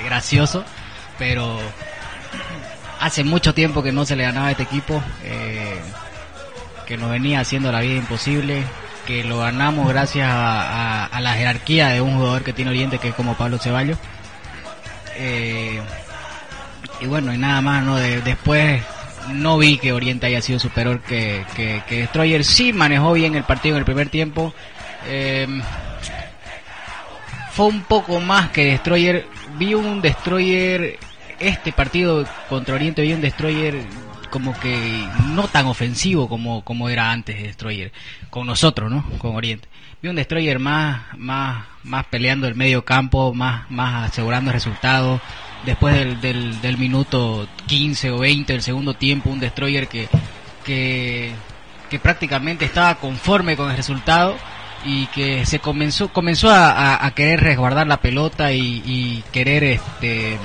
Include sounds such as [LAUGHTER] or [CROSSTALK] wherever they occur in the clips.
gracioso, pero hace mucho tiempo que no se le ganaba a este equipo, eh, que nos venía haciendo la vida imposible, que lo ganamos gracias a, la jerarquía de un jugador que tiene Oriente, que es como Pablo Ceballos. Eh, y bueno, y nada más, ¿no? después no vi que Oriente haya sido superior que, que, Destroyer. Sí manejó bien el partido en el primer tiempo. Eh, fue un poco más que Destroyer. Vi un Destroyer, este partido contra Oriente, vi un Destroyer como que no tan ofensivo como, como era antes de Destroyer, con nosotros, ¿no? Con Oriente. Vi un Destroyer más, más, más peleando el medio campo, más, más asegurando resultados. Después del, del, del minuto 15 o 20 del segundo tiempo, un Destroyer que, que, que prácticamente estaba conforme con el resultado y que se comenzó comenzó a, querer resguardar la pelota y, querer este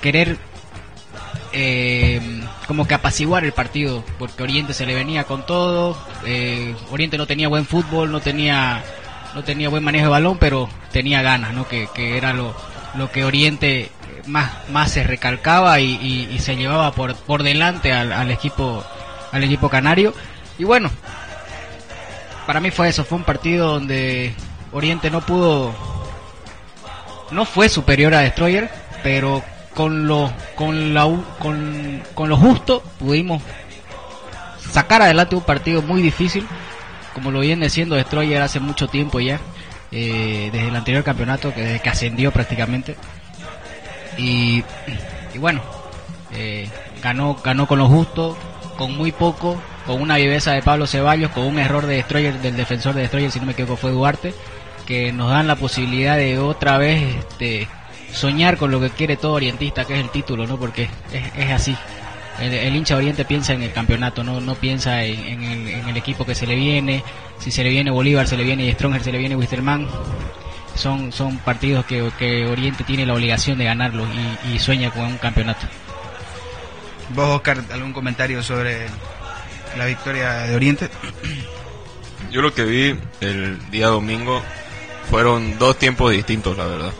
querer eh, como que apaciguar el partido porque Oriente se le venía con todo eh, Oriente no tenía buen fútbol no tenía no tenía buen manejo de balón pero tenía ganas no que, era lo, lo que Oriente más más se recalcaba y, se llevaba por por delante al equipo al equipo canario. Y bueno para mí fue eso, fue un partido donde Oriente no pudo, no fue superior a Destroyer, pero con lo, con la, con, con lo justo pudimos sacar adelante un partido muy difícil, como lo viene siendo Destroyer hace mucho tiempo ya, eh, desde el anterior campeonato, que desde que ascendió prácticamente. Y, y bueno, eh, ganó, ganó con lo justo, con muy poco, con una viveza de Pablo Ceballos, con un error de Destroyer, del defensor de Destroyer, si no me equivoco fue Duarte, que nos dan la posibilidad de otra vez este, soñar con lo que quiere todo orientista, que es el título, ¿no? Porque es, así. El, hincha oriente piensa en el campeonato, no, no piensa en, el, equipo que se le viene. Si se le viene Bolívar, se le viene Stronger, se le viene Wisterman. Son, son partidos que, Oriente tiene la obligación de ganarlos y sueña con un campeonato. ¿Vos, Oscar, algún comentario sobre la victoria de Oriente? Yo lo que vi el día domingo fueron dos tiempos distintos, la verdad.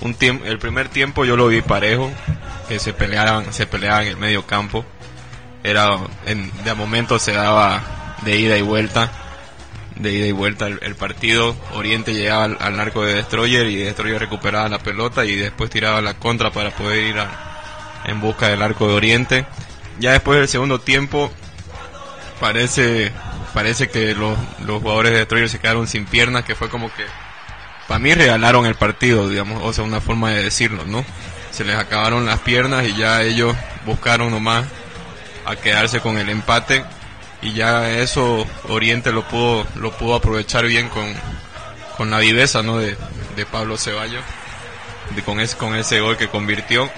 Un tiempo, el primer tiempo yo lo vi parejo, que se peleaban, se peleaban en el medio campo. Era, en, de momento se daba de ida y vuelta, de ida y vuelta el, partido. Oriente llegaba al, arco de Destroyer y Destroyer recuperaba la pelota y después tiraba la contra para poder ir en busca del arco de Oriente. Ya después del segundo tiempo parece parece que los, los jugadores de Destroyer se quedaron sin piernas, que fue como que para mí regalaron el partido, digamos, o sea, una forma de decirlo, ¿no? Se les acabaron las piernas y ya ellos buscaron nomás a quedarse con el empate y ya eso Oriente lo pudo lo pudo aprovechar bien con, con la viveza, ¿no? De, de Pablo Ceballos, de, con ese con ese gol que convirtió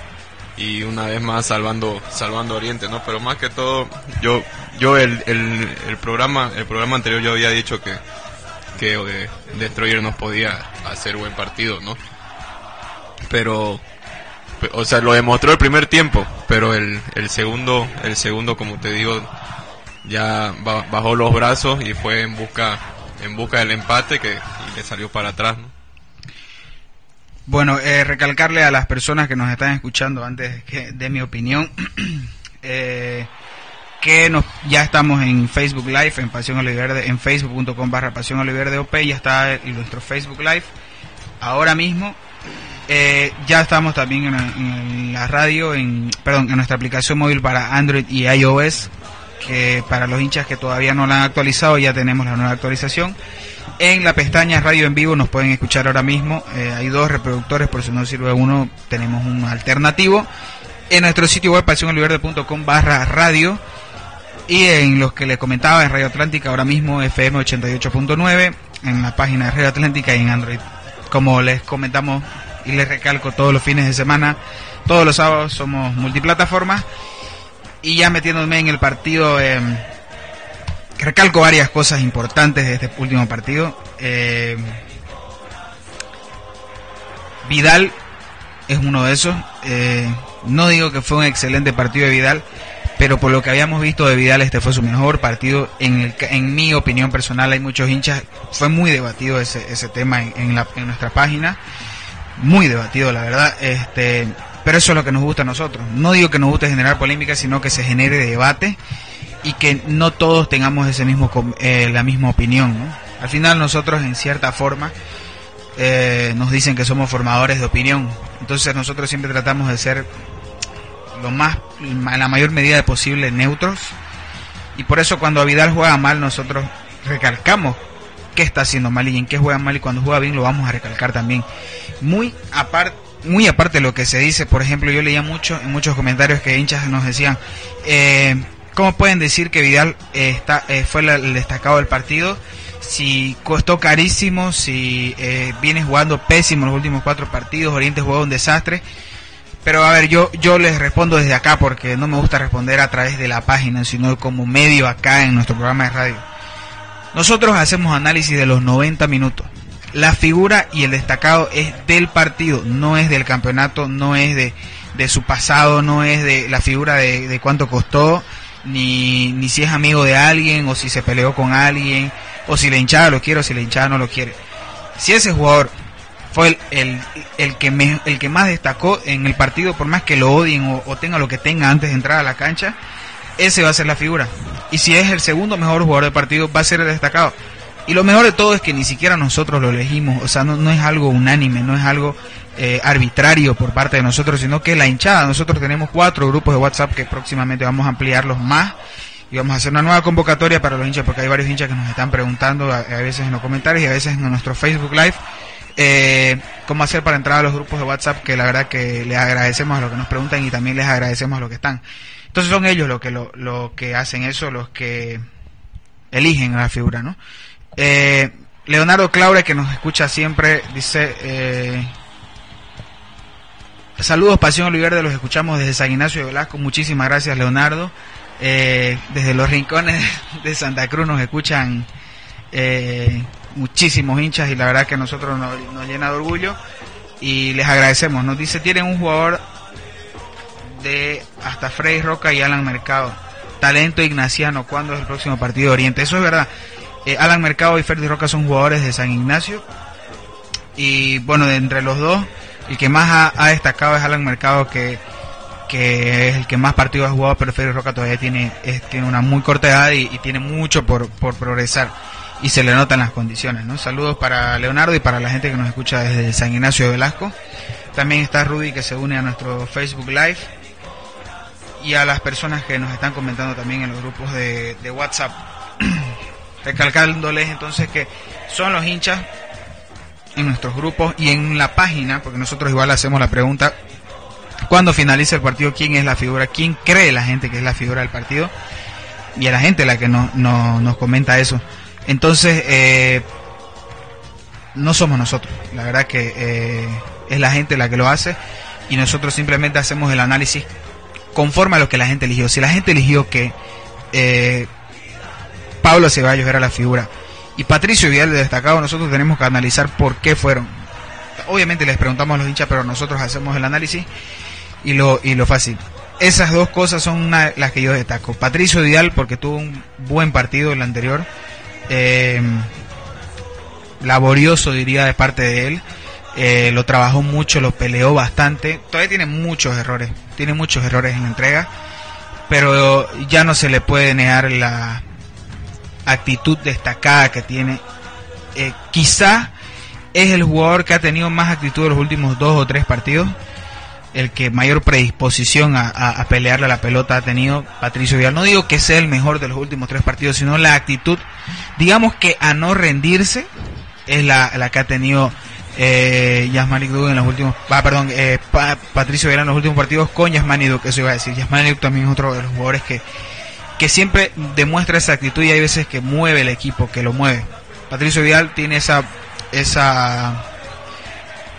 y una vez más salvando salvando Oriente no pero más que todo yo yo el, el, programa el programa anterior yo había dicho que que eh, Destroyer nos podía hacer buen partido no pero o sea lo demostró el primer tiempo pero el, el segundo el segundo como te digo ya bajó los brazos y fue en busca en busca del empate que le salió para atrás ¿no? Bueno, eh, recalcarle a las personas que nos están escuchando antes que de mi opinión [CLEARS THROAT] eh, que nos, ya estamos en Facebook Live, en Pasión Oliverde, en facebook.com barra Pasión Oliverde OP, ya está nuestro Facebook Live. Ahora mismo eh, ya estamos también en, la radio, en, perdón, en nuestra aplicación móvil para Android y iOS, que para los hinchas que todavía no la han actualizado ya tenemos la nueva actualización. En la pestaña Radio en Vivo nos pueden escuchar ahora mismo. Eh, hay dos reproductores, por si no sirve uno, tenemos un alternativo. En nuestro sitio web, pasionoliverde.com barra radio. Y en los que les comentaba, en Radio Atlántica, ahora mismo FM 88.9, en la página de Radio Atlántica y en Android. Como les comentamos y les recalco todos los fines de semana, todos los sábados somos multiplataformas y ya metiéndome en el partido, eh, recalco varias cosas importantes de este último partido. Eh, Vidal es uno de esos. Eh, no digo que fue un excelente partido de Vidal, pero por lo que habíamos visto de Vidal, este fue su mejor partido. En, el, en mi opinión personal, hay muchos hinchas. Fue muy debatido ese, ese tema en, la, en nuestra página. Muy debatido, la verdad. Este, pero eso es lo que nos gusta a nosotros. No digo que nos guste generar polémica, sino que se genere debate y que no todos tengamos ese mismo eh, la misma opinión. ¿no? Al final nosotros, en cierta forma, eh, nos dicen que somos formadores de opinión. Entonces nosotros siempre tratamos de ser lo más, en la mayor medida posible neutros. Y por eso cuando Vidal juega mal, nosotros recalcamos qué está haciendo mal y en qué juega mal y cuando juega bien lo vamos a recalcar también. Muy aparte muy aparte de lo que se dice, por ejemplo, yo leía mucho en muchos comentarios que hinchas nos decían, eh, ¿cómo pueden decir que Vidal eh, está, eh, fue el destacado del partido? Si costó carísimo, si eh, viene jugando pésimo los últimos cuatro partidos, Oriente jugó un desastre. Pero a ver, yo, yo les respondo desde acá porque no me gusta responder a través de la página, sino como medio acá en nuestro programa de radio. Nosotros hacemos análisis de los 90 minutos la figura y el destacado es del partido, no es del campeonato, no es de, de su pasado, no es de la figura de, de, cuánto costó, ni, ni si es amigo de alguien, o si se peleó con alguien, o si la hinchada lo quiere, o si la hinchada no lo quiere. Si ese jugador fue el, el, el que, me, el que más destacó en el partido, por más que lo odien o, tenga lo que tenga antes de entrar a la cancha, ese va a ser la figura. Y si es el segundo mejor jugador del partido, va a ser el destacado y lo mejor de todo es que ni siquiera nosotros lo elegimos, o sea, no, no es algo unánime, no es algo eh, arbitrario por parte de nosotros, sino que la hinchada, nosotros tenemos cuatro grupos de WhatsApp que próximamente vamos a ampliarlos más y vamos a hacer una nueva convocatoria para los hinchas, porque hay varios hinchas que nos están preguntando a veces en los comentarios y a veces en nuestro Facebook Live. Eh, cómo hacer para entrar a los grupos de WhatsApp que la verdad que les agradecemos a los que nos preguntan y también les agradecemos a los que están entonces son ellos los que lo, lo que hacen eso los que eligen a la figura no eh, Leonardo Claure, que nos escucha siempre, dice... Eh, saludos, Pasión Oliverde, los escuchamos desde San Ignacio de Velasco. Muchísimas gracias, Leonardo. Eh, desde los rincones [LAUGHS] de Santa Cruz nos escuchan eh, muchísimos hinchas y la verdad que a nosotros nos, nos, llena de orgullo y les agradecemos. Nos dice, tienen un jugador de hasta Frey Roca y Alan Mercado. Talento ignaciano, ¿cuándo es el próximo partido de Oriente? Eso es verdad. Eh, Alan Mercado y Ferdi Roca son jugadores de San Ignacio. Y bueno, de entre los dos, el que más ha, destacado es Alan Mercado, que, que, es el que más partidos ha jugado, pero Ferdi Roca todavía tiene, es, tiene una muy corta edad y, y, tiene mucho por, por progresar. Y se le notan las condiciones, ¿no? Saludos para Leonardo y para la gente que nos escucha desde San Ignacio de Velasco. También está Rudy que se une a nuestro Facebook Live. Y a las personas que nos están comentando también en los grupos de, de WhatsApp [CLEARS THROAT] recalcándoles entonces que son los hinchas en nuestros grupos y en la página, porque nosotros igual hacemos la pregunta, cuando finalice el partido, ¿quién es la figura? ¿Quién cree la gente que es la figura del partido? Y a la gente la que no, no, nos comenta eso. Entonces, eh, no somos nosotros, la verdad que eh, es la gente la que lo hace y nosotros simplemente hacemos el análisis conforme a lo que la gente eligió. Si la gente eligió que eh, Pablo Ceballos era la figura. Y Patricio Vidal de destacado, nosotros tenemos que analizar por qué fueron. Obviamente les preguntamos a los hinchas, pero nosotros hacemos el análisis y lo, y lo fácil. Esas dos cosas son una, las que yo destaco. Patricio Vidal porque tuvo un buen partido el anterior. Eh, laborioso diría de parte de él. Eh, lo trabajó mucho, lo peleó bastante. Todavía tiene muchos errores. Tiene muchos errores en la entrega. Pero ya no se le puede negar la, actitud destacada que tiene. Eh, quizá es el jugador que ha tenido más actitud en los últimos dos o tres partidos. El que mayor predisposición a, a, pelearle a la pelota ha tenido Patricio Vidal. No digo que sea el mejor de los últimos tres partidos, sino la actitud, digamos que a no rendirse, es la, la que ha tenido eh, Yasmani Duque en los últimos, ah, perdón, eh, pa, Patricio Vidal en los últimos partidos con Yasmani Duque, eso iba a decir. Yasmani Duque también es otro de los jugadores que que siempre demuestra esa actitud y hay veces que mueve el equipo, que lo mueve. Patricio Vidal tiene esa, esa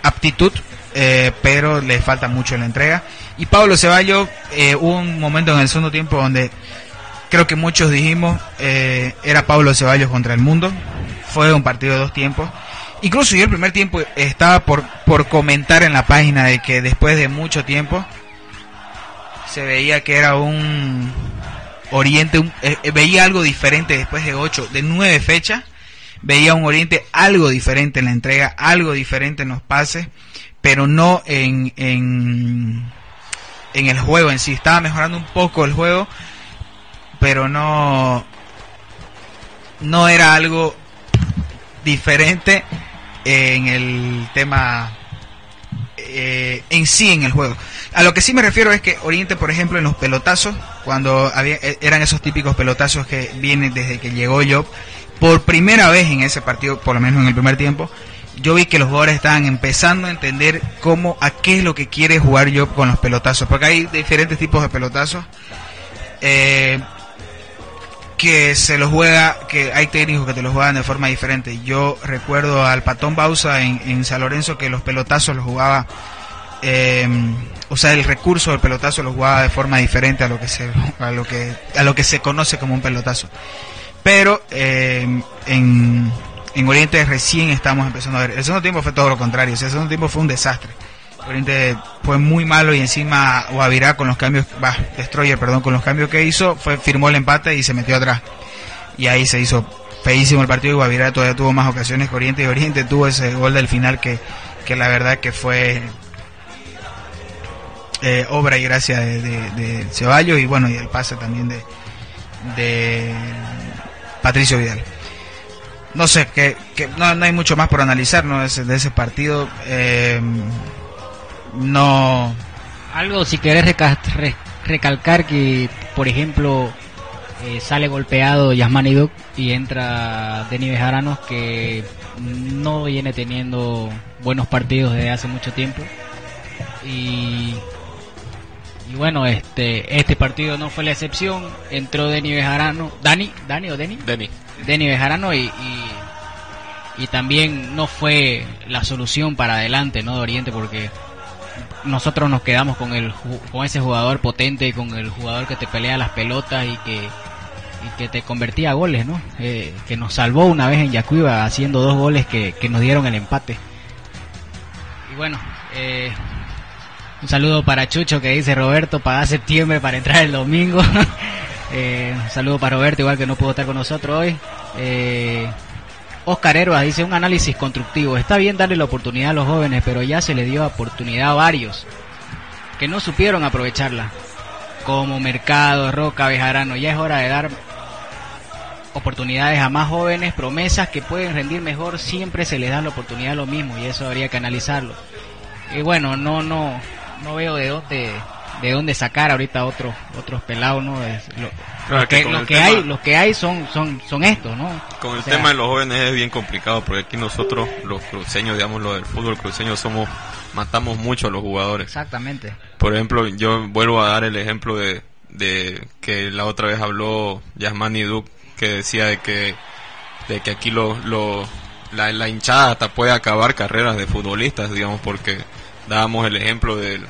aptitud eh, pero le falta mucho en la entrega. Y Pablo Ceballos, eh, hubo un momento en el segundo tiempo donde creo que muchos dijimos, eh, era Pablo Ceballos contra el mundo. Fue un partido de dos tiempos. Incluso yo el primer tiempo estaba por, por comentar en la página de que después de mucho tiempo se veía que era un Oriente, eh, veía algo diferente después de ocho, de nueve fechas, veía un Oriente algo diferente en la entrega, algo diferente en los pases, pero no en, en, en el juego en sí. Estaba mejorando un poco el juego, pero no, no era algo diferente en el tema eh, en sí en el juego. A lo que sí me refiero es que Oriente, por ejemplo, en los pelotazos, cuando había, eh, eran esos típicos pelotazos que vienen desde que llegó Job, por primera vez en ese partido, por lo menos en el primer tiempo, yo vi que los jugadores estaban empezando a entender cómo, a qué es lo que quiere jugar Job con los pelotazos, porque hay diferentes tipos de pelotazos. Eh, que se los juega, que hay técnicos que te los juegan de forma diferente. Yo recuerdo al Patón Bausa en, en San Lorenzo que los pelotazos los jugaba, eh, o sea, el recurso del pelotazo los jugaba de forma diferente a lo que se, a lo que, a lo que se conoce como un pelotazo. Pero eh, en, en Oriente recién estamos empezando a ver. El segundo tiempo fue todo lo contrario, o sea, el segundo tiempo fue un desastre. Oriente fue muy malo y encima Guavirá con los cambios, va, Destroyer, perdón, con los cambios que hizo, fue firmó el empate y se metió atrás. Y ahí se hizo feísimo el partido y Guavirá todavía tuvo más ocasiones que Oriente y Oriente tuvo ese gol del final que, que la verdad que fue eh, obra y gracia de, de, de, Ceballos y bueno, y el pase también de, de Patricio Vidal. No sé, que, que no, no, hay mucho más por analizar ¿no? de, ese, de ese partido. Eh, no. Algo, si querés reca re recalcar que, por ejemplo, eh, sale golpeado Yasmani Duc y entra Denis Bejaranos, que no viene teniendo buenos partidos desde hace mucho tiempo. Y, y bueno, este este partido no fue la excepción. Entró Denis Bejarano. ¿Dani? ¿Dani o Deni? Deni. Deni Bejarano y, y, y también no fue la solución para adelante, ¿no? De Oriente, porque nosotros nos quedamos con el con ese jugador potente, con el jugador que te pelea las pelotas y que y que te convertía a goles, ¿no? Eh, que nos salvó una vez en Yacuiba haciendo dos goles que, que nos dieron el empate. Y bueno, eh, un saludo para Chucho que dice Roberto, paga septiembre para entrar el domingo. [LAUGHS] eh, un saludo para Roberto, igual que no pudo estar con nosotros hoy. Eh, Oscar Herbas dice un análisis constructivo. Está bien darle la oportunidad a los jóvenes, pero ya se le dio oportunidad a varios que no supieron aprovecharla. Como Mercado, Roca, Bejarano. Ya es hora de dar oportunidades a más jóvenes, promesas que pueden rendir mejor. Siempre se les da la oportunidad a lo mismo y eso habría que analizarlo. Y bueno, no, no, no veo de dónde de dónde sacar ahorita otros otros pelados no es lo, Claro, lo que, con lo que tema- hay los que hay son son son estos no Con el O sea, tema de los jóvenes es bien complicado porque aquí nosotros, los cruceños, digamos, los del fútbol cruceño, somos, matamos mucho a los jugadores. exactamente. Por ejemplo, yo vuelvo a dar el ejemplo de, de que la otra vez habló Yasmani Duke que decía de que, de que aquí lo, lo, la, la hinchada hasta puede acabar carreras de futbolistas, digamos, porque dábamos el ejemplo del,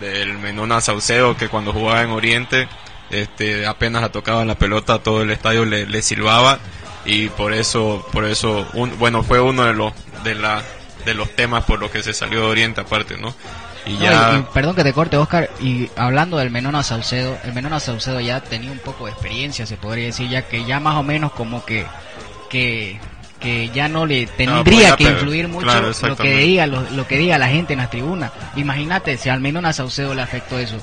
del Menona Saucedo que cuando jugaba en Oriente, este, apenas la tocaba la pelota, todo el estadio le, le silbaba y por eso, por eso, un, bueno, fue uno de los, de la, de los temas por los que se salió de Oriente aparte, ¿no? Y No, ya... y- y perdón que te corte, Oscar. Y hablando del Menona Saucedo, el Menona Saucedo ya tenía un poco de experiencia, se podría decir, ya que ya más o menos como que que, que ya no le tendría pues que influir mucho claro, lo que diga lo, lo que diga la gente en las tribunas. Imagínate si al Menona Saucedo le afectó eso.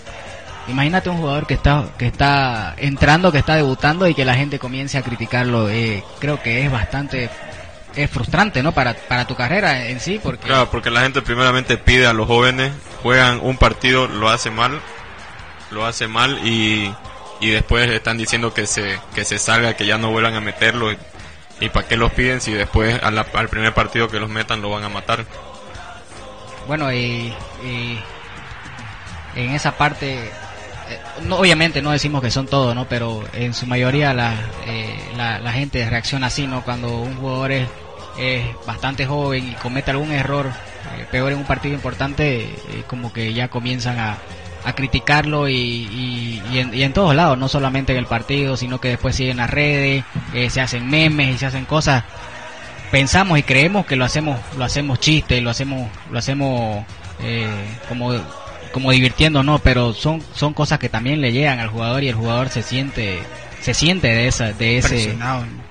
Imagínate un jugador que está que está entrando, que está debutando y que la gente comience a criticarlo. Eh, creo que es bastante es frustrante, ¿no? Para para tu carrera en sí, porque Claro, porque la gente primeramente pide a los jóvenes, juegan un partido, lo hace mal, lo hace mal y, y después están diciendo que se, que se salga, que ya no vuelvan a meterlo. Y, para qué los piden si después al primer partido que los metan lo van a matar? Bueno, y, y en esa parte, eh, no, obviamente no decimos que son todos, ¿no? Pero en su mayoría la, eh, la, la gente reacciona así, ¿no? Cuando un jugador es, es bastante joven y comete algún error eh, peor en un partido importante, eh, como que ya comienzan a, a criticarlo y, y, y en, y en todos lados, no solamente en el partido, sino que después siguen las redes, eh, se hacen memes y se hacen cosas. Pensamos y creemos que lo hacemos, lo hacemos chiste, lo hacemos, lo hacemos eh, como como divirtiéndonos, pero son son cosas que también le llegan al jugador y el jugador se siente se siente de esa de ese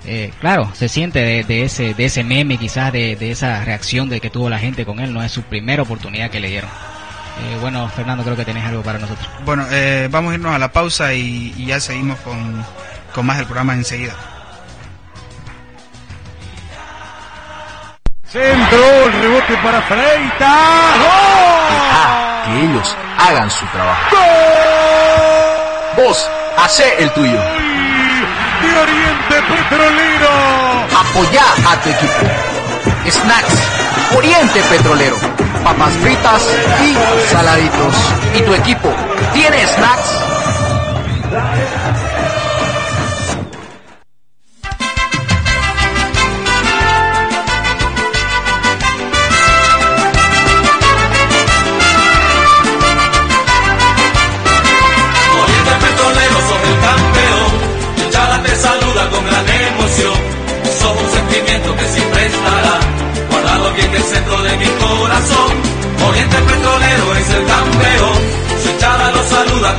eh, claro, se siente de, de ese de ese meme quizás de, de esa reacción de que tuvo la gente con él, no es su primera oportunidad que le dieron. Eh, bueno, Fernando, creo que tenés algo para nosotros. Bueno, eh, vamos a irnos a la pausa y, y ya seguimos con, con más del programa enseguida. Centro, el rebote para Freitas. Deja que ellos hagan su trabajo. Vos, hacé el tuyo. De Oriente Petrolero. Apoya a tu equipo. Snacks, Oriente Petrolero. Papas fritas y saladitos. ¿Y tu equipo tiene snacks?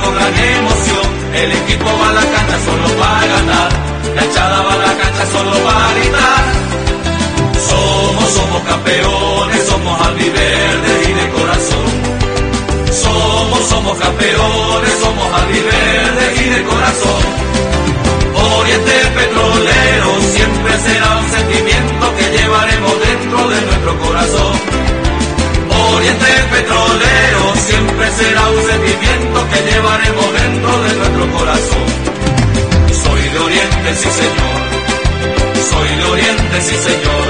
Con gran emoción, el equipo va a la cancha solo para ganar, la hinchada va a la cancha solo para gritar. Somos, somos campeones, somos albiverdes y de corazón. Somos, somos campeones, somos un sentimiento que llevaremos dentro de nuestro corazón. Soy de Oriente, sí señor. Soy de Oriente, sí señor.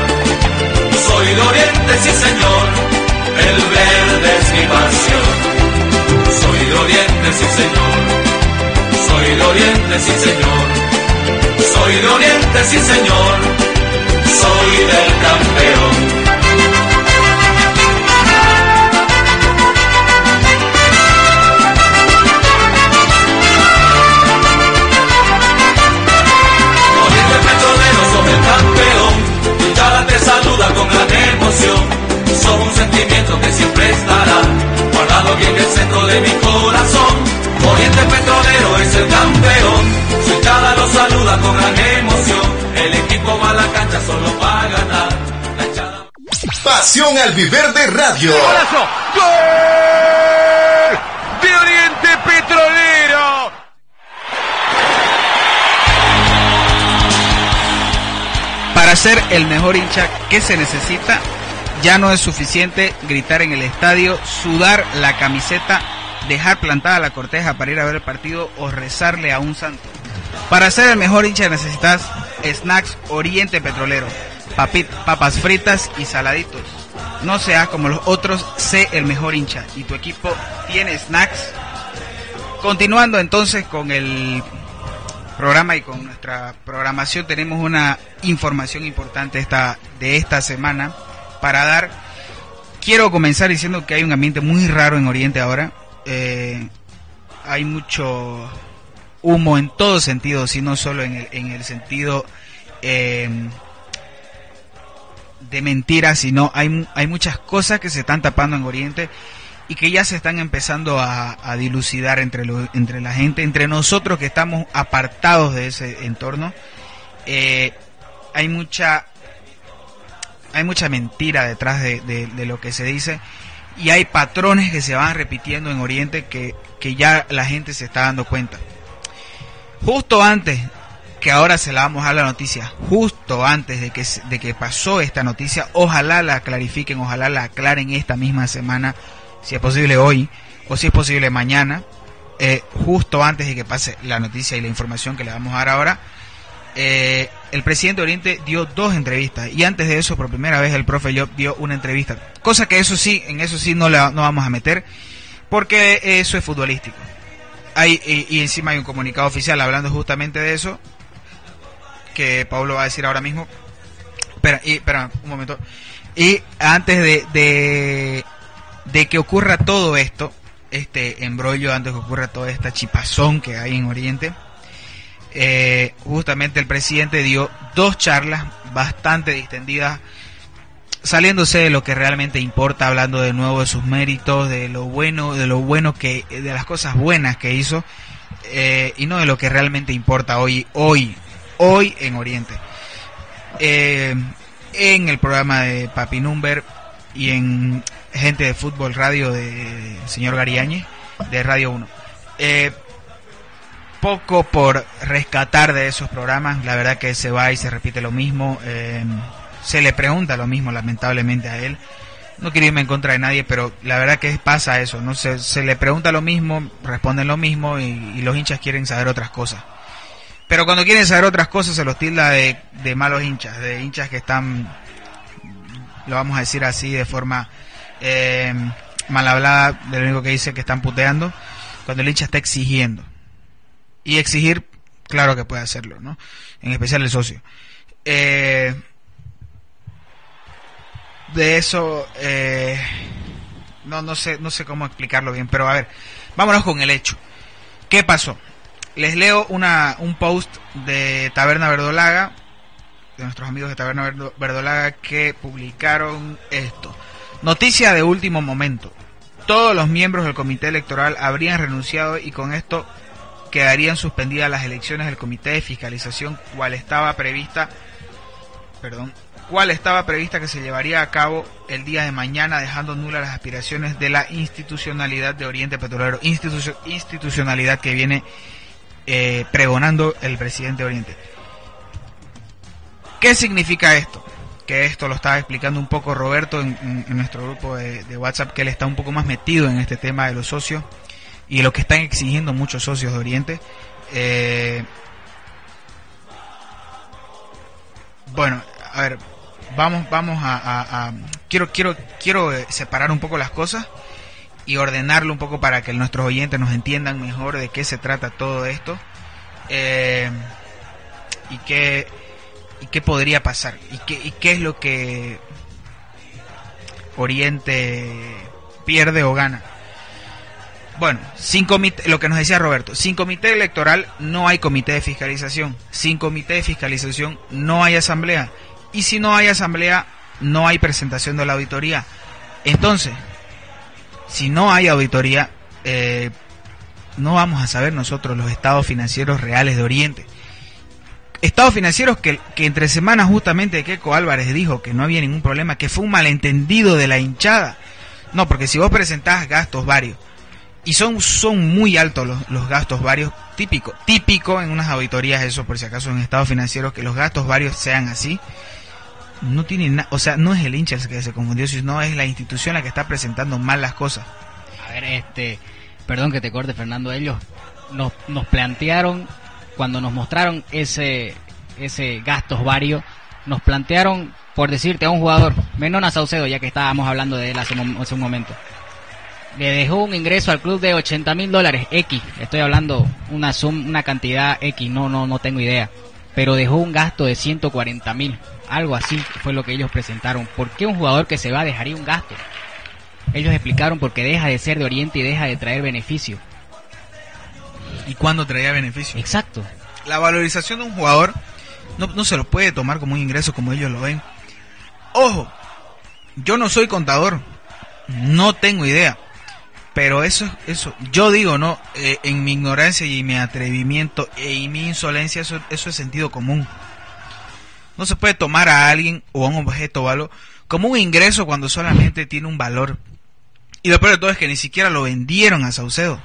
Soy de Oriente, sí señor. El verde es mi pasión. Soy de Oriente, sí señor. Soy de Oriente, sí señor. Soy de Oriente, sí señor. Soy del campeón. Emoción. Sos un sentimiento que siempre estará guardado bien en el centro de mi corazón. Oriente Petrolero es el campeón, su hinchada lo saluda con gran emoción. El equipo va a la cancha solo para ganar. La hinchada... Pasión Albiverde Radio. Golazo. ¡Gol! De Oriente Petrolero. Para ser el mejor hincha que se necesita, ya no es suficiente gritar en el estadio, sudar la camiseta, dejar plantada la corteja para ir a ver el partido o rezarle a un santo. Para ser el mejor hincha necesitas snacks Oriente Petrolero, papas fritas y saladitos. No seas como los otros, sé el mejor hincha y tu equipo tiene snacks. Continuando entonces con el programa y con nuestra programación tenemos una información importante esta, de esta semana para dar. Quiero comenzar diciendo que hay un ambiente muy raro en Oriente ahora. Eh, hay mucho humo en todo sentido, si no solo en el, en el sentido eh, de mentiras, sino hay, hay muchas cosas que se están tapando en Oriente y que ya se están empezando a, a dilucidar entre, lo- entre la gente, entre nosotros que estamos apartados de ese entorno. Eh, hay mucha hay mucha mentira detrás de, de- lo que se dice y hay patrones que se van repitiendo en Oriente que, que ya la gente se está dando cuenta. Justo antes que ahora se la vamos a la noticia, justo antes de que, de que pasó esta noticia, ojalá la clarifiquen, ojalá la aclaren esta misma semana, si es posible hoy, o si es posible mañana, eh, justo antes de que pase la noticia y la información que le vamos a dar ahora, eh, el presidente de Oriente dio dos entrevistas y antes de eso por primera vez el profe Job dio una entrevista. Cosa que eso sí en eso sí no la no vamos a meter porque eso es futbolístico. Hay y, encima hay un comunicado oficial hablando justamente de eso que Pablo va a decir ahora mismo. Espera y, espera un momento. Y antes de, de, de que ocurra todo esto, este embrollo, antes de que ocurra toda esta chipazón que hay en Oriente, eh, justamente el presidente dio dos charlas bastante distendidas, saliéndose de lo que realmente importa, hablando de nuevo de sus méritos, de lo bueno, de lo bueno que, de las cosas buenas que hizo, eh, y no de lo que realmente importa hoy, hoy, hoy en Oriente. Eh, en el programa de Papi Number y en Gente de Fútbol Radio de señor Gariañez de Radio 1. Eh, poco por rescatar de esos programas, la verdad que se va y se repite lo mismo, eh, se le pregunta lo mismo lamentablemente a él. No quiero irme en contra de nadie, pero la verdad que pasa eso, no se, se le pregunta lo mismo, responden lo mismo y, los hinchas quieren saber otras cosas. Pero cuando quieren saber otras cosas se los tilda de, de malos hinchas, de hinchas que están, lo vamos a decir así, de forma eh, mal hablada, de lo único que dice que están puteando, cuando el hincha está exigiendo. Y exigir, claro que puede hacerlo, ¿no? En especial el socio. Eh, de eso, eh, no, no sé, no sé cómo explicarlo bien, pero a ver, vámonos con el hecho. ¿Qué pasó? Les leo una, un post de Taberna Verdolaga, de nuestros amigos de Taberna Verdo- Verdolaga, que publicaron esto. Noticia de último momento. Todos los miembros del comité electoral habrían renunciado y con esto quedarían suspendidas las elecciones del comité de fiscalización, cual estaba prevista, perdón, cual estaba prevista que se llevaría a cabo el día de mañana, dejando nulas las aspiraciones de la institucionalidad de Oriente Petrolero, institucio- institucionalidad que viene eh, pregonando el presidente de Oriente. ¿Qué significa esto? Que esto lo estaba explicando un poco Roberto en, nuestro grupo de WhatsApp, que él está un poco más metido en este tema de los socios y lo que están exigiendo muchos socios de Oriente. Eh, bueno, a ver, vamos, vamos a, a- quiero, quiero, quiero eh, separar un poco las cosas y ordenarlo un poco para que nuestros oyentes nos entiendan mejor de qué se trata todo esto eh, y qué y qué podría pasar y qué, y qué es lo que Oriente pierde o gana. Bueno, sin comité, lo que nos decía Roberto, sin comité electoral no hay comité de fiscalización, sin comité de fiscalización no hay asamblea y si no hay asamblea no hay presentación de la auditoría. Entonces, si no hay auditoría, eh, no vamos a saber nosotros los estados financieros reales de Oriente. Estados financieros que, entre semanas justamente Keco Álvarez dijo que no había ningún problema, que fue un malentendido de la hinchada. No, porque si vos presentás gastos varios, y son, son muy altos los, los gastos varios, típico, típico en unas auditorías eso por si acaso en estados financieros, que los gastos varios sean así, no tiene nada, o sea, no es el hincha el que se confundió, sino es la institución la que está presentando mal las cosas. A ver, este, perdón que te corte, Fernando. Ellos nos, nos plantearon, cuando nos mostraron ese, ese gastos varios, nos plantearon, por decirte, a un jugador, Menona Saucedo, ya que estábamos hablando de él hace, hace un momento. Le dejó un ingreso al club de 80 mil dólares, X. Estoy hablando una sum, una cantidad X, no, no, no tengo idea. Pero dejó un gasto de 140 mil. Algo así fue lo que ellos presentaron. ¿Por qué un jugador que se va dejaría un gasto? Ellos explicaron porque deja de ser de Oriente y deja de traer beneficio. ¿Y cuándo traía beneficio? Exacto. La valorización de un jugador no, no se lo puede tomar como un ingreso como ellos lo ven. Ojo, yo no soy contador, no tengo idea. Pero eso, eso, yo digo, ¿no? Eh, en mi ignorancia y mi atrevimiento e- y mi insolencia, eso, eso es sentido común. No se puede tomar a alguien o a un objeto o algo como un ingreso cuando solamente tiene un valor. Y lo peor de todo es que ni siquiera lo vendieron a Saucedo.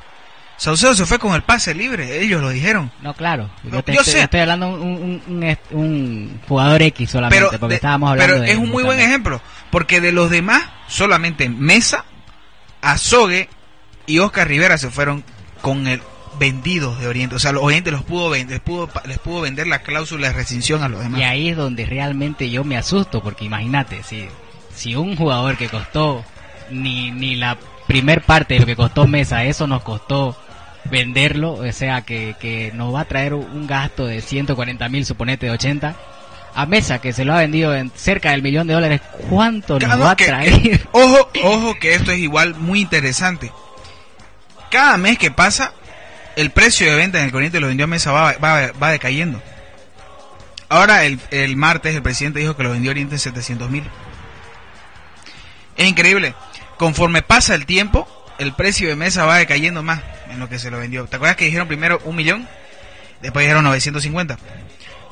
Saucedo se fue con el pase libre, ellos lo dijeron. No, claro. Yo, te yo estoy, sé. estoy hablando un, un, un, est- un jugador X solamente, pero, porque de- estábamos hablando pero de es un muy buen ejemplo, porque de los demás, solamente Mesa, Azogue y Oscar Rivera se fueron con el vendidos de Oriente. O sea, los Oriente los pudo vender, les pudo, les pudo vender la cláusula de rescisión a los demás. Y ahí es donde realmente yo me asusto, porque imagínate, si, si un jugador que costó ni, ni la primer parte de lo que costó Mesa, eso nos costó venderlo, o sea que, que nos va a traer un gasto de 140 mil, suponete de 80, a Mesa, que se lo ha vendido en cerca del millón de dólares, ¿cuánto nos Cada- va a que- traer? que- ojo, ojo que esto es igual muy interesante. Cada mes que pasa, el precio de venta en el corriente lo vendió a Mesa va, va, va decayendo. Ahora el, el martes el presidente dijo que lo vendió a Oriente en 700 mil. Es increíble. Conforme pasa el tiempo, el precio de Mesa va decayendo más en lo que se lo vendió. ¿Te acuerdas que dijeron primero un millón? Después dijeron 950.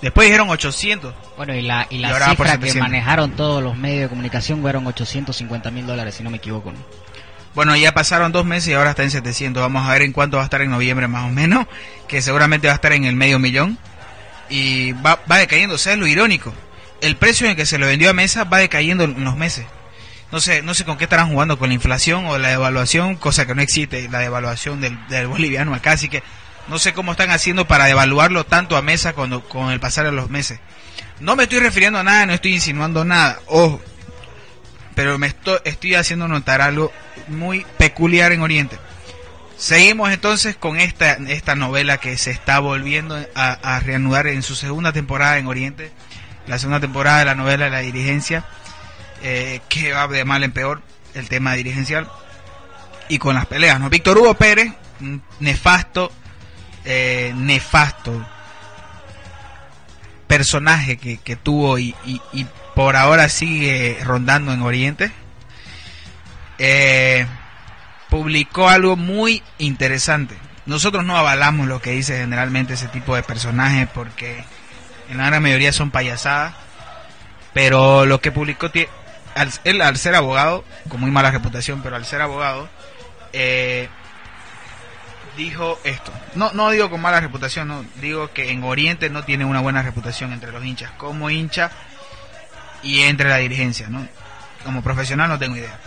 Después dijeron 800. Bueno, y la, y la cifra que 700. manejaron todos los medios de comunicación fueron 850 mil dólares, si no me equivoco. ¿no? Bueno, ya pasaron dos meses y ahora está en 700. Vamos a ver en cuánto va a estar en noviembre más o menos, [LAUGHS] que seguramente va a estar en el medio millón. Y va, va decayendo, o sea, es lo irónico. El precio en el que se lo vendió a mesa va decayendo en los meses. No sé, no sé con qué estarán jugando, con la inflación o la devaluación, cosa que no existe, la devaluación del, boliviano acá, así que no sé cómo están haciendo para devaluarlo tanto a mesa cuando, con el pasar de los meses. No me estoy refiriendo a nada, no estoy insinuando nada, ojo, pero me estoy haciendo notar algo muy peculiar en Oriente. Seguimos entonces con esta, esta novela que se está volviendo a, reanudar en su segunda temporada en Oriente, la segunda temporada de la novela de la dirigencia, eh, que va de mal en peor el tema dirigencial y con las peleas. ¿no? Víctor Hugo Pérez, nefasto, eh, nefasto personaje que, que tuvo y- y por ahora sigue rondando en Oriente, eh, publicó algo muy interesante. Nosotros no avalamos lo que dice generalmente ese tipo de personajes porque en la gran mayoría son payasadas, pero lo que publicó al, él al ser abogado, con muy mala reputación, pero al ser abogado, eh, dijo esto. No, no digo con mala reputación, no, digo que en Oriente no tiene una buena reputación entre los hinchas, como hincha y entre la dirigencia, ¿no? Como profesional no tengo idea.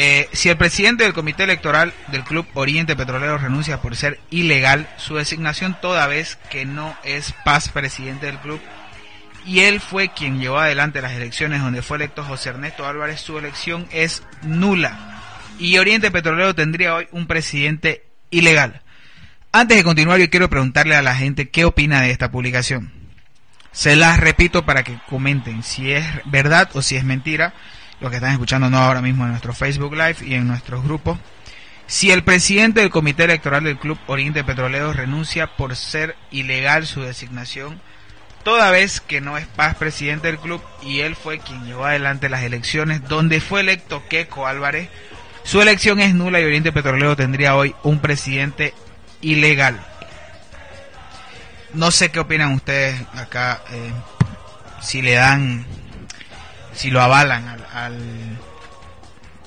Eh, si el presidente del comité electoral del Club Oriente Petrolero renuncia por ser ilegal su designación toda vez que no es Paz presidente del club y él fue quien llevó adelante las elecciones donde fue electo José Ernesto Álvarez, su elección es nula y Oriente Petrolero tendría hoy un presidente ilegal. Antes de continuar, yo quiero preguntarle a la gente qué opina de esta publicación. Se las repito para que comenten si es verdad o si es mentira. Lo que están escuchando no ahora mismo en nuestro Facebook Live y en nuestros grupos. Si el presidente del comité electoral del Club Oriente Petrolero renuncia por ser ilegal su designación, toda vez que no es Paz presidente del club y él fue quien llevó adelante las elecciones donde fue electo Keco Álvarez, su elección es nula y Oriente Petrolero tendría hoy un presidente ilegal. No sé qué opinan ustedes acá, eh, si le dan, si lo avalan al, al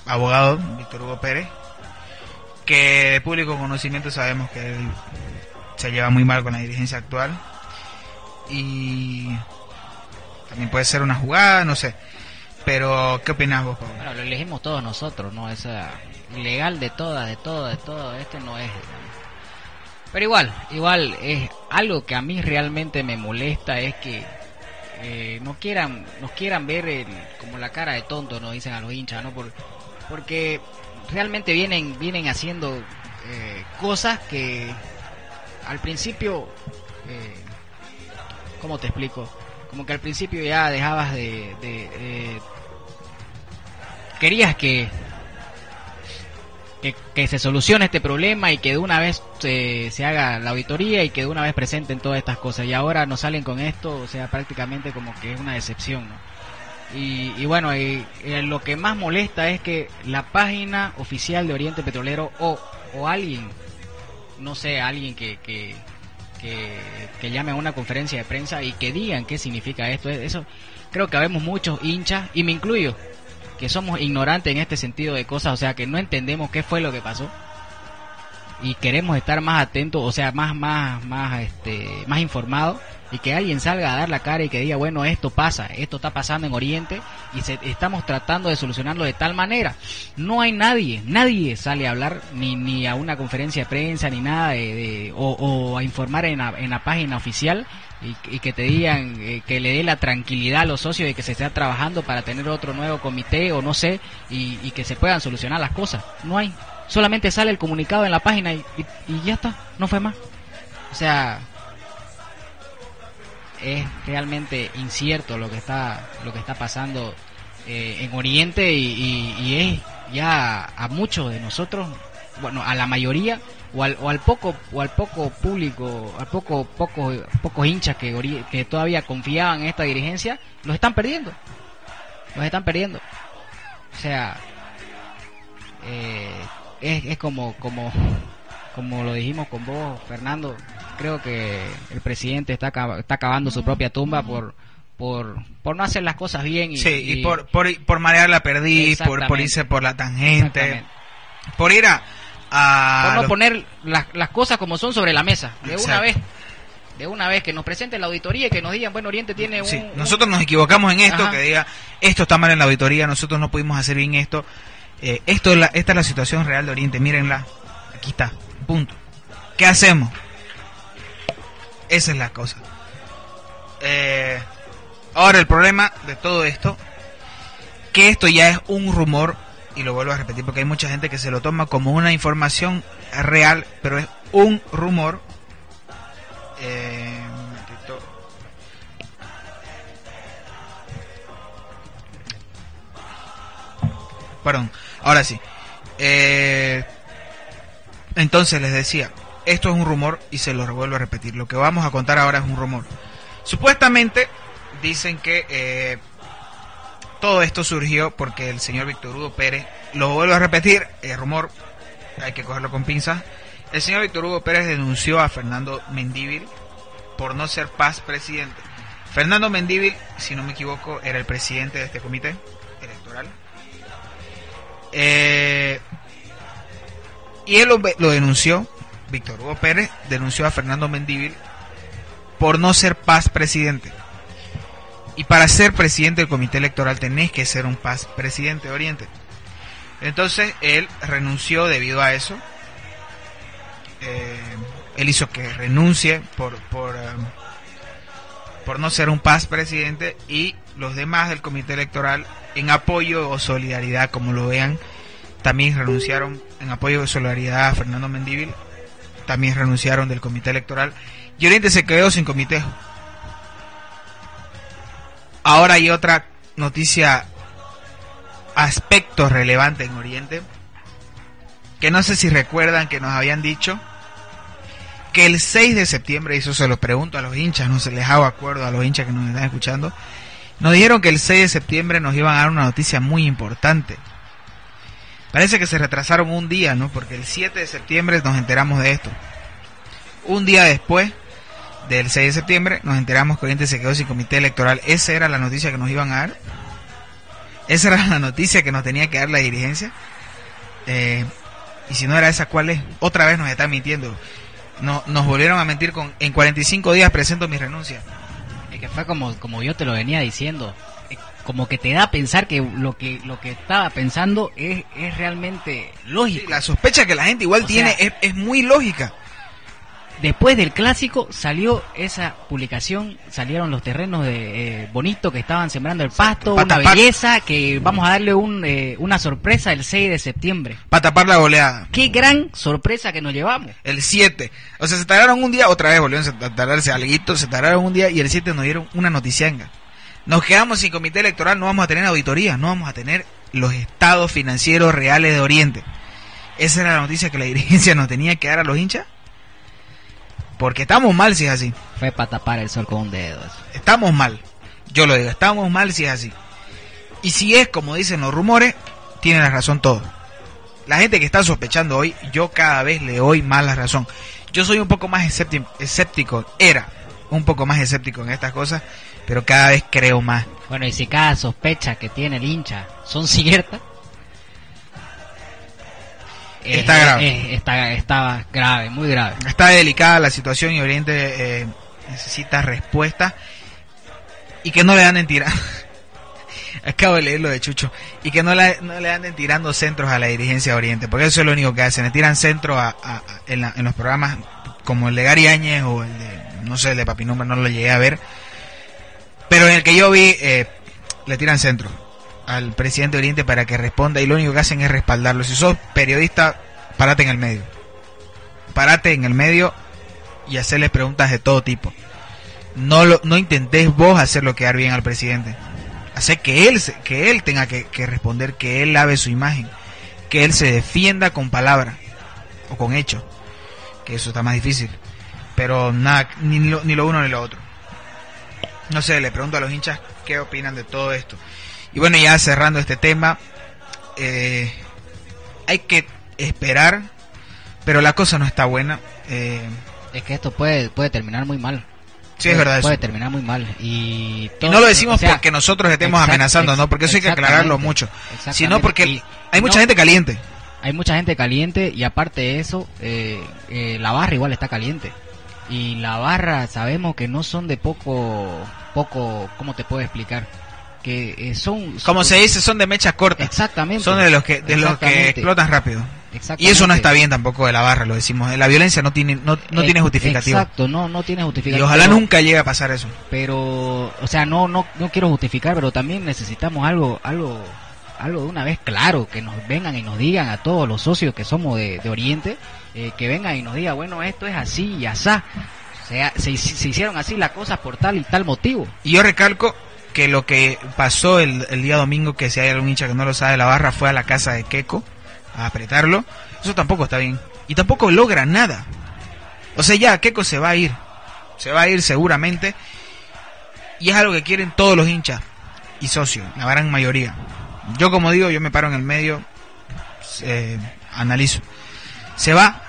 abogado Víctor Hugo Pérez, que de público conocimiento sabemos que él se lleva muy mal con la dirigencia actual y también puede ser una jugada, no sé. Pero, ¿qué opinas vos, Pablo? Bueno, lo elegimos todos nosotros, ¿no? Esa ilegal de todas, de todo, de todo, este no es. Pero igual, igual es algo que a mí realmente me molesta es que eh, no quieran, nos quieran ver como la cara de tonto, nos dicen a los hinchas, ¿no? Por- porque realmente vienen, vienen haciendo eh, cosas que al principio, eh, ¿cómo te explico? Como que al principio ya dejabas de, de- de- querías que, que que se solucione este problema y que de una vez se, se haga la auditoría y que de una vez presenten todas estas cosas y ahora nos salen con esto, o sea, prácticamente como que es una decepción. Y, y bueno, y, lo que más molesta es que la página oficial de Oriente Petrolero o, o alguien, no sé, alguien que, que, que, que llame a una conferencia de prensa y que digan qué significa esto. Eso creo que habemos muchos hinchas, y me incluyo, que somos ignorantes en este sentido de cosas, o sea, que no entendemos qué fue lo que pasó y queremos estar más atentos, o sea, más más más este más informados y que alguien salga a dar la cara y que diga, bueno, esto pasa, esto está pasando en Oriente y se, estamos tratando de solucionarlo de tal manera. No hay nadie, nadie sale a hablar ni ni a una conferencia de prensa ni nada de, de- o, o a informar en la, en la página oficial y, y que te digan eh, que le dé la tranquilidad a los socios de que se está trabajando para tener otro nuevo comité o no sé y, que se puedan solucionar las cosas. No hay. Solamente sale el comunicado en la página y, ya está. No fue más. O sea, es realmente incierto lo que está lo que está pasando eh, en Oriente y es ya a muchos de nosotros, bueno, a la mayoría o al, o al poco o al poco público, al poco poco pocos hinchas que todavía confiaban en esta dirigencia, los están perdiendo. Los están perdiendo. O sea, eh, es, es como como como lo dijimos con vos, Fernando, creo que el presidente está, está acabando su propia tumba por, por, por no hacer las cosas bien. Y, Sí, y por, por, por marear la perdiz, por, por irse por la tangente, por ir a... a por no los- poner las, las cosas como son sobre la mesa, de una vez. De una vez que nos presenten la auditoría y que nos digan, bueno, Oriente tiene un... Sí, un- nosotros nos equivocamos en esto, Ajá. que diga, esto está mal en la auditoría, nosotros no pudimos hacer bien esto. Eh, esto es la, esta es la situación real de Oriente, mírenla, aquí está, punto. ¿Qué hacemos? Esa es la cosa. Eh, ahora el problema de todo esto, que esto ya es un rumor, y lo vuelvo a repetir porque hay mucha gente que se lo toma como una información real, pero es un rumor. Eh. Perdón, ahora sí. Eh, entonces les decía, esto es un rumor y se lo vuelvo a repetir. Lo que vamos a contar ahora es un rumor. Supuestamente dicen que eh, todo esto surgió porque el señor Víctor Hugo Pérez, lo vuelvo a repetir, es rumor, hay que cogerlo con pinzas. El señor Víctor Hugo Pérez denunció a Fernando Mendívil por no ser paz presidente. Fernando Mendívil, si no me equivoco, era el presidente de este comité electoral. Eh, y él lo, lo denunció, Víctor Hugo Pérez denunció a Fernando Mendívil por no ser paz presidente. Y para ser presidente del comité electoral tenés que ser un paz presidente de Oriente. Entonces él renunció debido a eso. Eh, él hizo que renuncie por, por, eh, por no ser un paz presidente y los demás del comité electoral en apoyo o solidaridad, como lo vean, también renunciaron en apoyo o solidaridad a Fernando Mendívil, también renunciaron del comité electoral y Oriente se quedó sin comité. Ahora hay otra noticia, aspecto relevante en Oriente, que no sé si recuerdan que nos habían dicho que el 6 de septiembre, y eso se lo pregunto a los hinchas, no se les hago acuerdo a los hinchas que nos están escuchando, nos dijeron que el 6 de septiembre nos iban a dar una noticia muy importante. Parece que se retrasaron un día, ¿no? Porque el 7 de septiembre nos enteramos de esto. Un día después del 6 de septiembre nos enteramos que Oriente se quedó sin comité electoral. Esa era la noticia que nos iban a dar. Esa era la noticia que nos tenía que dar la dirigencia. Eh, y si no era esa, ¿cuál es? Otra vez nos están mintiendo. No, nos volvieron a mentir con en 45 días presento mi renuncia. Es que fue como, como yo te lo venía diciendo. Eh, Como que te da a pensar que lo que lo que estaba pensando es, es realmente lógico. La sospecha que la gente igual O tiene sea, es, es muy lógica. Después del clásico salió esa publicación, salieron los terrenos de eh, bonitos que estaban sembrando el pasto, Pa' una belleza que vamos a darle un, eh, una sorpresa el 6 de septiembre. Para tapar la goleada. Qué gran sorpresa que nos llevamos. El 7. O sea, se tardaron un día, otra vez volvieron a tardarse algo, se tardaron un día y el 7 nos dieron una noticianga. Nos quedamos sin comité electoral, no vamos a tener auditoría, no vamos a tener los estados financieros reales de Oriente. Esa era la noticia que la [LAUGHS] dirigencia nos tenía que dar a los hinchas. Porque estamos mal si es así. Fue para tapar el sol con un dedo. Estamos mal. Yo lo digo, estamos mal si es así. Y si es como dicen los rumores, tienen la razón todos. La gente que está sospechando hoy, yo cada vez le doy más la razón. Yo soy un poco más escépti- escéptico, era un poco más escéptico en estas cosas, pero cada vez creo más. Bueno, y si cada sospecha que tiene el hincha son ciertas, Está eh, grave. eh, está, estaba grave, muy grave. Está delicada la situación y Oriente eh, necesita respuesta y que no le anden tirando. [LAUGHS] Acabo de leer lo de Chucho. Y que no le, no le anden tirando centros a la dirigencia de Oriente, porque eso es lo único que hacen. Le tiran centros a, a- a- en, la- en los programas como el de Gary Áñez o el de, no sé, el de Papinumba, no lo llegué a ver. Pero en el que yo vi, eh, le tiran centro al presidente de Oriente para que responda y lo único que hacen es respaldarlo. Si sos periodista, parate en el medio. Parate en el medio y hacerle preguntas de todo tipo. no lo, no intentés vos hacerlo quedar bien al presidente. Hacer que él, que él tenga que, responder, que él lave su imagen, que él se defienda con palabra o con hecho, que eso está más difícil. Pero nada, ni lo, ni lo uno ni lo otro. No sé, le pregunto a los hinchas qué opinan de todo esto. Y bueno, ya cerrando este tema, eh, hay que esperar, pero la cosa no está buena. Eh, Es que esto puede, puede terminar muy mal. sí, es Puede- verdad eso. Puede terminar muy mal. Y, Y todo- no lo decimos o sea, porque nosotros estemos exact- amenazando, ¿no? Porque eso hay que aclararlo mucho. Sino porque Y hay mucha no- gente caliente. hay mucha gente caliente y aparte de eso, eh, eh, la barra igual está caliente. Y la barra sabemos que no son de poco, poco, ¿cómo te puedo explicar? Que eh, son... Como se dice, son de mecha corta. Exactamente. Son de los que, de los que explotan rápido. Y eso no está bien tampoco de la barra, lo decimos. La violencia no tiene, no, no Eh, tiene justificativo. Exacto, no, no tiene Y justificativo. ojalá Pero- nunca llegue a pasar eso. pero o sea no no no quiero justificar pero también necesitamos algo algo algo de una vez claro que nos vengan y nos digan a todos los socios que somos de, de Oriente eh, que vengan y nos digan bueno esto es así y asá o sea se, se hicieron así las cosas por tal y tal motivo Y yo recalco que lo que pasó el, el día domingo, que si hay algún hincha que no lo sabe, la barra fue a la casa de Keco a apretarlo. Eso tampoco está bien. Y tampoco logra nada. O sea, ya Keco se va a ir. Se va a ir seguramente. Y es algo que quieren todos los hinchas y socios, la gran mayoría. Yo como digo, yo me paro en el medio, eh, analizo. Se va,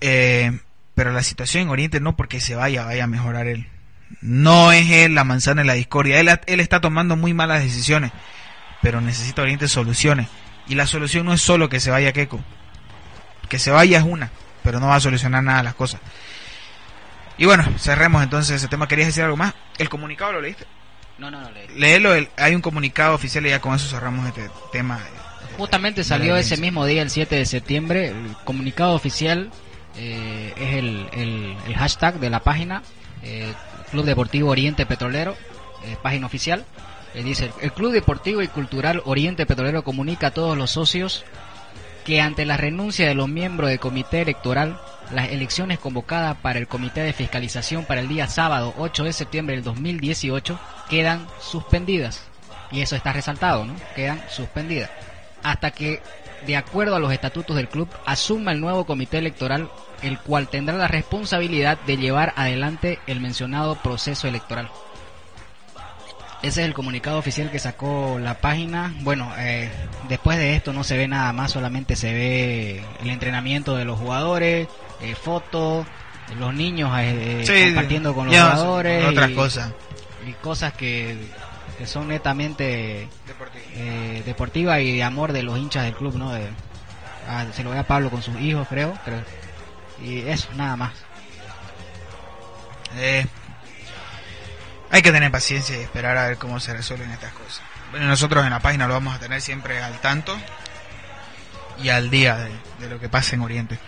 eh, pero la situación en Oriente no porque se vaya vaya a mejorar él. No es él la manzana de la discordia. Él, él está tomando muy malas decisiones, pero necesita Oriente soluciones. Y la solución no es solo que se vaya Keco. Que se vaya es una, pero no va a solucionar nada las cosas. Y bueno, cerremos entonces ese tema. ¿Querías decir algo más? ¿El comunicado lo leíste? no no no le- Léelo, el- hay un comunicado oficial y ya con eso cerramos este tema. Justamente de salió ese mismo día, el 7 de septiembre, el comunicado oficial eh, es el, el- el hashtag de la página eh, Club Deportivo Oriente Petrolero, eh, página oficial. Eh, dice, el Club Deportivo y Cultural Oriente Petrolero comunica a todos los socios que ante la renuncia de los miembros del comité electoral, las elecciones convocadas para el comité de fiscalización para el día sábado 8 de septiembre del 2018 quedan suspendidas. Y eso está resaltado, ¿no? Quedan suspendidas. Hasta que, de acuerdo a los estatutos del club, asuma el nuevo comité electoral, el cual tendrá la responsabilidad de llevar adelante el mencionado proceso electoral. Ese es el comunicado oficial que sacó la página. Bueno, eh, después de esto no se ve nada más, solamente se ve el entrenamiento de los jugadores, eh, fotos, los niños eh, Sí, compartiendo con los ya, jugadores. Otras y- cosas. y cosas que, que son netamente eh, deportivas y de amor de los hinchas del club, ¿no? De, ah, se lo ve a Pablo con sus hijos, creo, creo. Y eso, nada más. Eh, hay que tener paciencia y esperar a ver cómo se resuelven estas cosas. Bueno, nosotros en la página lo vamos a tener siempre al tanto y al día de, de lo que pasa en Oriente.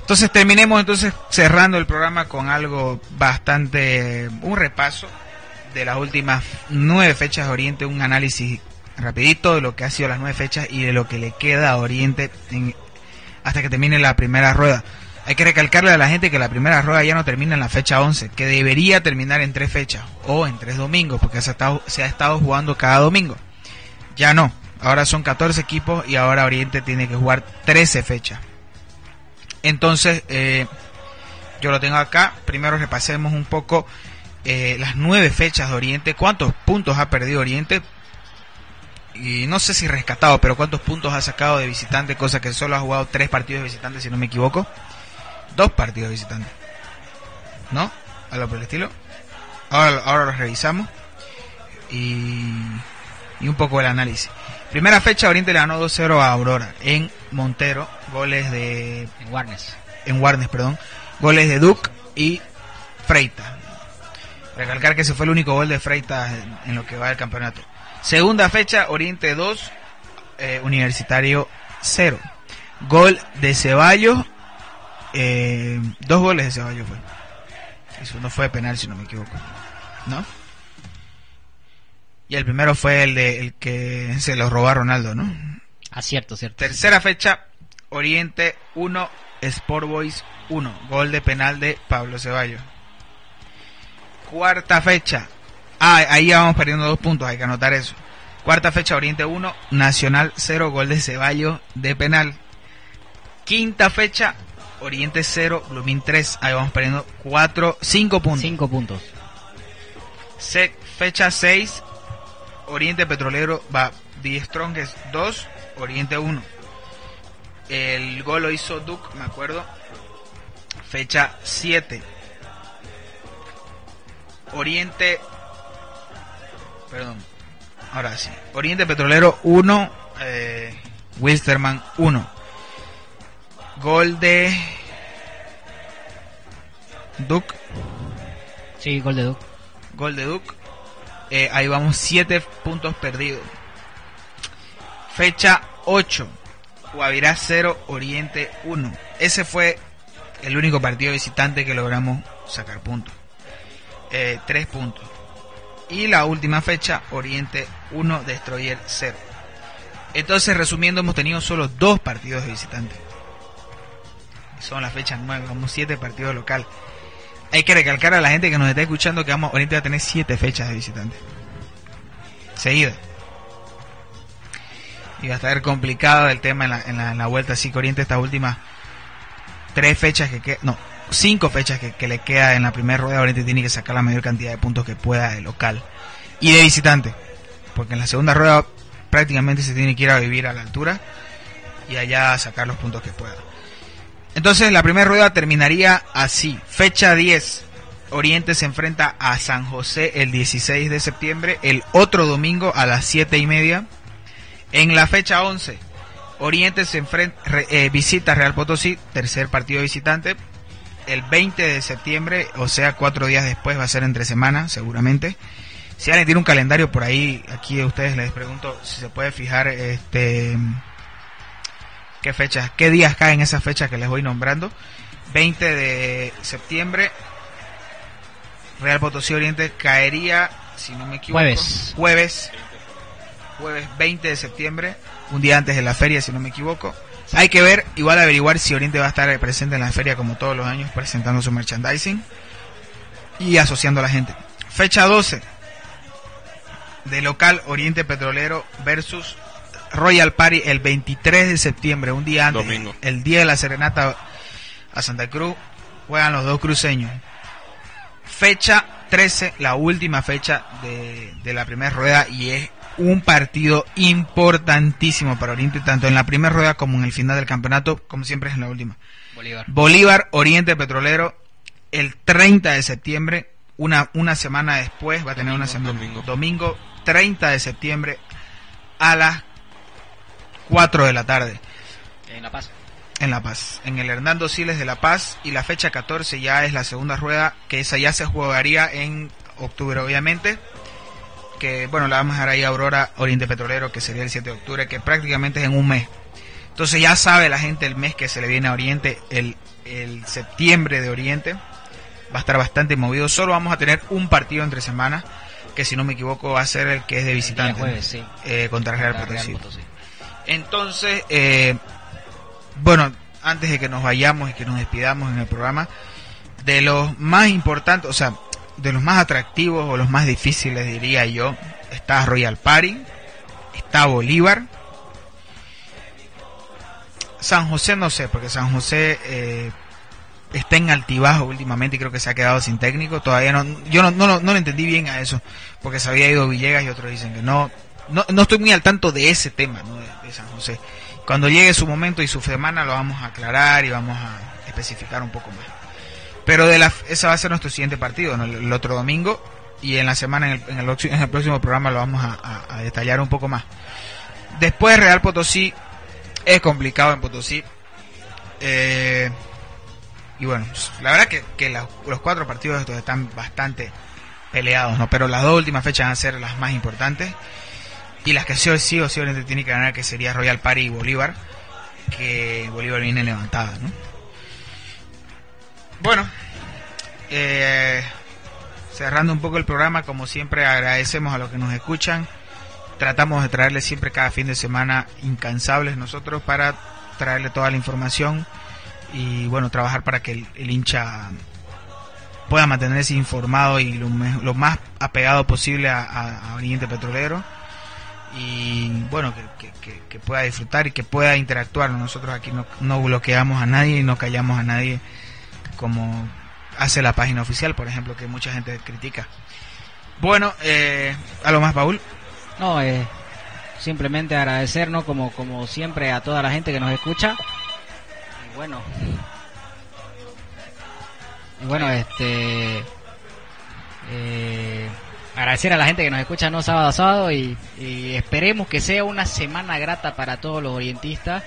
Entonces terminemos entonces cerrando el programa con algo bastante, un repaso de las últimas nueve fechas de Oriente, un análisis rapidito de lo que ha sido las nueve fechas y de lo que le queda a Oriente en- hasta que termine la primera rueda. Hay que recalcarle a la gente que la primera rueda ya no termina en la fecha 11, que debería terminar en tres fechas o en tres domingos, porque se ha estado, se ha estado jugando cada domingo. Ya no, ahora son 14 equipos y ahora Oriente tiene que jugar 13 fechas. Entonces, eh, yo lo tengo acá. Primero repasemos un poco eh, las nueve fechas de Oriente. ¿Cuántos puntos ha perdido Oriente? Y no sé si rescatado, pero cuántos puntos ha sacado de visitante, cosa que solo ha jugado tres partidos de visitante, si no me equivoco. Dos partidos de visitante. ¿No? Algo por el estilo. Ahora, ahora los revisamos. Y, y un poco el análisis. Primera fecha, Oriente le ganó 2-0 a Aurora en Montero. Goles de En Warnes. en Warnes, perdón, goles de Duke y Freitas. Recalcar que ese fue el único gol de Freitas en, en lo que va del campeonato. Segunda fecha, Oriente 2, eh, Universitario 0. Gol de Ceballos, eh, dos goles de Ceballos fue. Eso no fue penal si no me equivoco. ¿No? Y el primero fue el de el que se lo robó a Ronaldo, ¿no? Ah, cierto, cierto. Tercera fecha, Oriente 1, Sport Boys 1. Gol de penal de Pablo Ceballos. Cuarta fecha. Ah, ahí ya vamos perdiendo dos puntos, hay que anotar eso. Cuarta fecha, Oriente 1, Nacional 0, gol de Ceballos de penal. Quinta fecha, Oriente 0, Blooming 3, ahí vamos perdiendo 4, 5 puntos. Cinco puntos. Se- fecha 6, Oriente Petrolero va The Strongest 2, Oriente 1. El gol lo hizo Duke, me acuerdo. Fecha 7. Oriente. Perdón. Ahora sí. Oriente Petrolero 1. Eh, Wilstermann 1. Gol de. Duke. Sí, gol de Duke. Gol de Duke. Eh, ahí vamos 7 puntos perdidos. Fecha 8. Guavirá 0, Oriente 1. Ese fue el único partido visitante que logramos sacar puntos. 3 puntos. Y la última fecha, Oriente 1, Destroyer 0. Entonces, resumiendo, hemos tenido solo dos partidos de visitante. Son las fechas 9, vamos 7 partidos local. Hay que recalcar a la gente que nos está escuchando que vamos, Oriente va a tener 7 fechas de visitante. Seguida. Y va a estar complicado el tema en la, en la, en la vuelta. Así que Oriente estas últimas tres fechas que quedan, no, cinco fechas que, le queda en la primera rueda, Oriente tiene que sacar la mayor cantidad de puntos que pueda de local y de visitante. Porque en la segunda rueda prácticamente se tiene que ir a vivir a la altura y allá sacar los puntos que pueda. Entonces la primera rueda terminaría así. Fecha 10. Oriente se enfrenta a San José el 16 de septiembre, el otro domingo a las 7 y media. En la fecha 11, Oriente se enfrenta, re- eh, visita Real Potosí, tercer partido visitante. El 20 de septiembre, o sea, cuatro días después, va a ser entre semana, seguramente. Si alguien tiene un calendario por ahí, aquí a ustedes les pregunto si se puede fijar este qué fechas, qué días caen esas fechas que les voy nombrando. 20 de septiembre, Real Potosí Oriente caería, si no me equivoco, Jueves. jueves, jueves 20 de septiembre, un día antes de la feria, si no me equivoco. Hay que ver, igual averiguar si Oriente va a estar presente en la feria como todos los años, presentando su merchandising y asociando a la gente. Fecha 12 de local Oriente Petrolero versus Royal Party el 23 de septiembre, un día antes, Domingo. el día de la serenata a Santa Cruz, juegan los dos cruceños. Fecha 13, la última fecha de, de la primera rueda y es un partido importantísimo para Oriente, tanto en la primera rueda como en el final del campeonato, como siempre es en la última. Bolívar. Bolívar, Oriente Petrolero, el 30 de septiembre, una, una semana después, va a tener una semana. domingo. domingo 30 de septiembre a las 4 de la tarde En La Paz. en La Paz, en el Hernando Siles de La Paz y la fecha 14 ya es la segunda rueda, que esa ya se jugaría en octubre obviamente, que bueno, la vamos a dejar ahí a Aurora Oriente Petrolero, que sería el 7 de octubre, que prácticamente es en un mes. Entonces ya sabe la gente el mes que se le viene a Oriente, el, el septiembre de Oriente, va a estar bastante movido, solo vamos a tener un partido entre semanas, que si no me equivoco va a ser el que es de visitante, jueves, sí. eh, contra Real. Potosí. Entonces, eh, bueno, antes de que nos vayamos y que nos despidamos en el programa, de los más importantes, o sea, de los más atractivos o los más difíciles, diría yo, está Royal Party, está Bolívar, San José no sé, porque San José eh, está en altibajo últimamente y creo que se ha quedado sin técnico. Todavía no, yo no, no, no lo entendí bien a eso, porque se había ido Villegas y otros dicen que no. No, no estoy muy al tanto de ese tema, ¿no? de San José. Cuando llegue su momento y su semana lo vamos a aclarar y vamos a especificar un poco más. Pero de la, ese va a ser nuestro siguiente partido, ¿no? el, otro domingo y en la semana, en el, en el, próximo programa lo vamos a, detallar un poco más. Después Real Potosí, es complicado en Potosí. Eh, y bueno, la verdad que, que los cuatro partidos estos están bastante peleados, ¿no? Pero las dos últimas fechas van a ser las más importantes. Y las que sí o sí o sí tiene que ganar, que sería Royal Party y Bolívar. Que Bolívar viene levantada, ¿no? Bueno, eh, cerrando un poco el programa, como siempre agradecemos a los que nos escuchan. Tratamos de traerles siempre cada fin de semana incansables nosotros para traerle toda la información y bueno, trabajar para que el, hincha pueda mantenerse informado y lo, lo más apegado posible a, Oriente Petrolero y bueno que- que pueda disfrutar y que pueda interactuar nosotros aquí no, no bloqueamos a nadie y no callamos a nadie como hace la página oficial por ejemplo que mucha gente critica. Bueno eh, algo más Paul No, eh, simplemente agradecernos como, como siempre a toda la gente que nos escucha. Y bueno, y bueno, este, eh, agradecer a la gente que nos escucha no sábado a sábado y esperemos que sea una semana grata para todos los orientistas.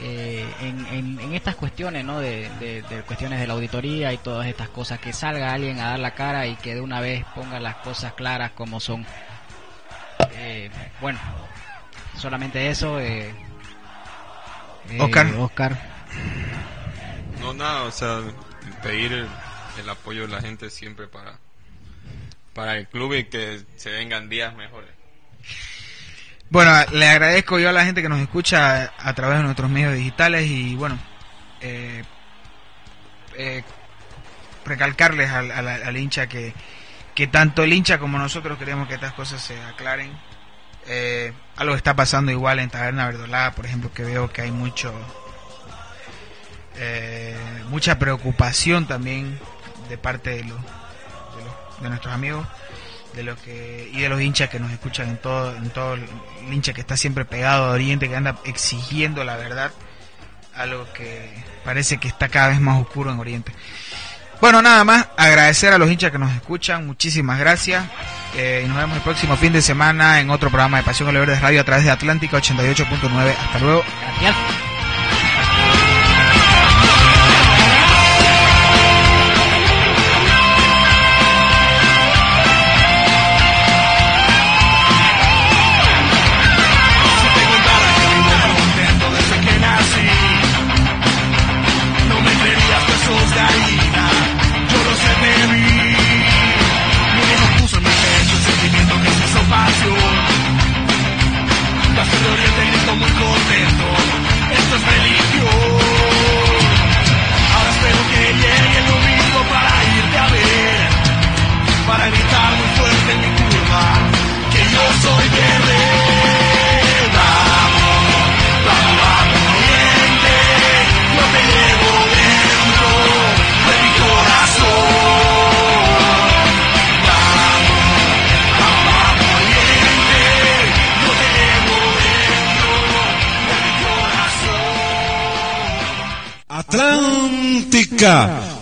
Eh, en, en- en estas cuestiones, ¿no? De, de- de cuestiones de la auditoría y todas estas cosas, que salga alguien a dar la cara y que de una vez ponga las cosas claras como son. Eh, bueno, solamente eso. Eh, eh, Oscar. Oscar. No, nada, o sea, pedir el, el apoyo de la gente siempre para, para el club y que se vengan días mejores. Bueno, le agradezco yo a la gente que nos escucha a través de nuestros medios digitales y bueno, eh, eh, recalcarles al, al- al hincha que, que tanto el hincha como nosotros queremos que estas cosas se aclaren. Eh, algo está pasando igual en Taberna Verdolada, por ejemplo, que veo que hay mucho eh, mucha preocupación también de parte de los, de, los- de nuestros amigos de los que y de los hinchas que nos escuchan en todo en todo el hincha que está siempre pegado a Oriente que anda exigiendo la verdad algo que parece que está cada vez más oscuro en Oriente. Bueno nada más agradecer a los hinchas que nos escuchan muchísimas gracias. Eh, y nos vemos el próximo fin de semana en otro programa de Pasión Oliver de Radio a través de Atlántica 88.9 hasta luego. Gracias.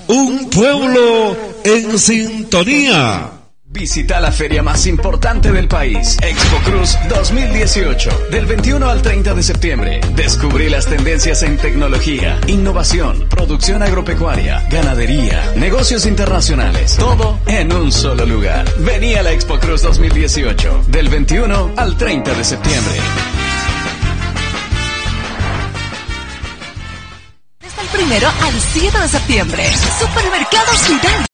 Un pueblo en sintonía. Visita la feria más importante del país, Expo Cruz 2018, del 21 al 30 de septiembre. Descubrí las tendencias en tecnología, innovación, producción agropecuaria, ganadería, negocios internacionales, todo en un solo lugar. Vení a la Expo Cruz 2018, del 21 al 30 de septiembre. Primero al 7 de septiembre, Supermercado Ciudad.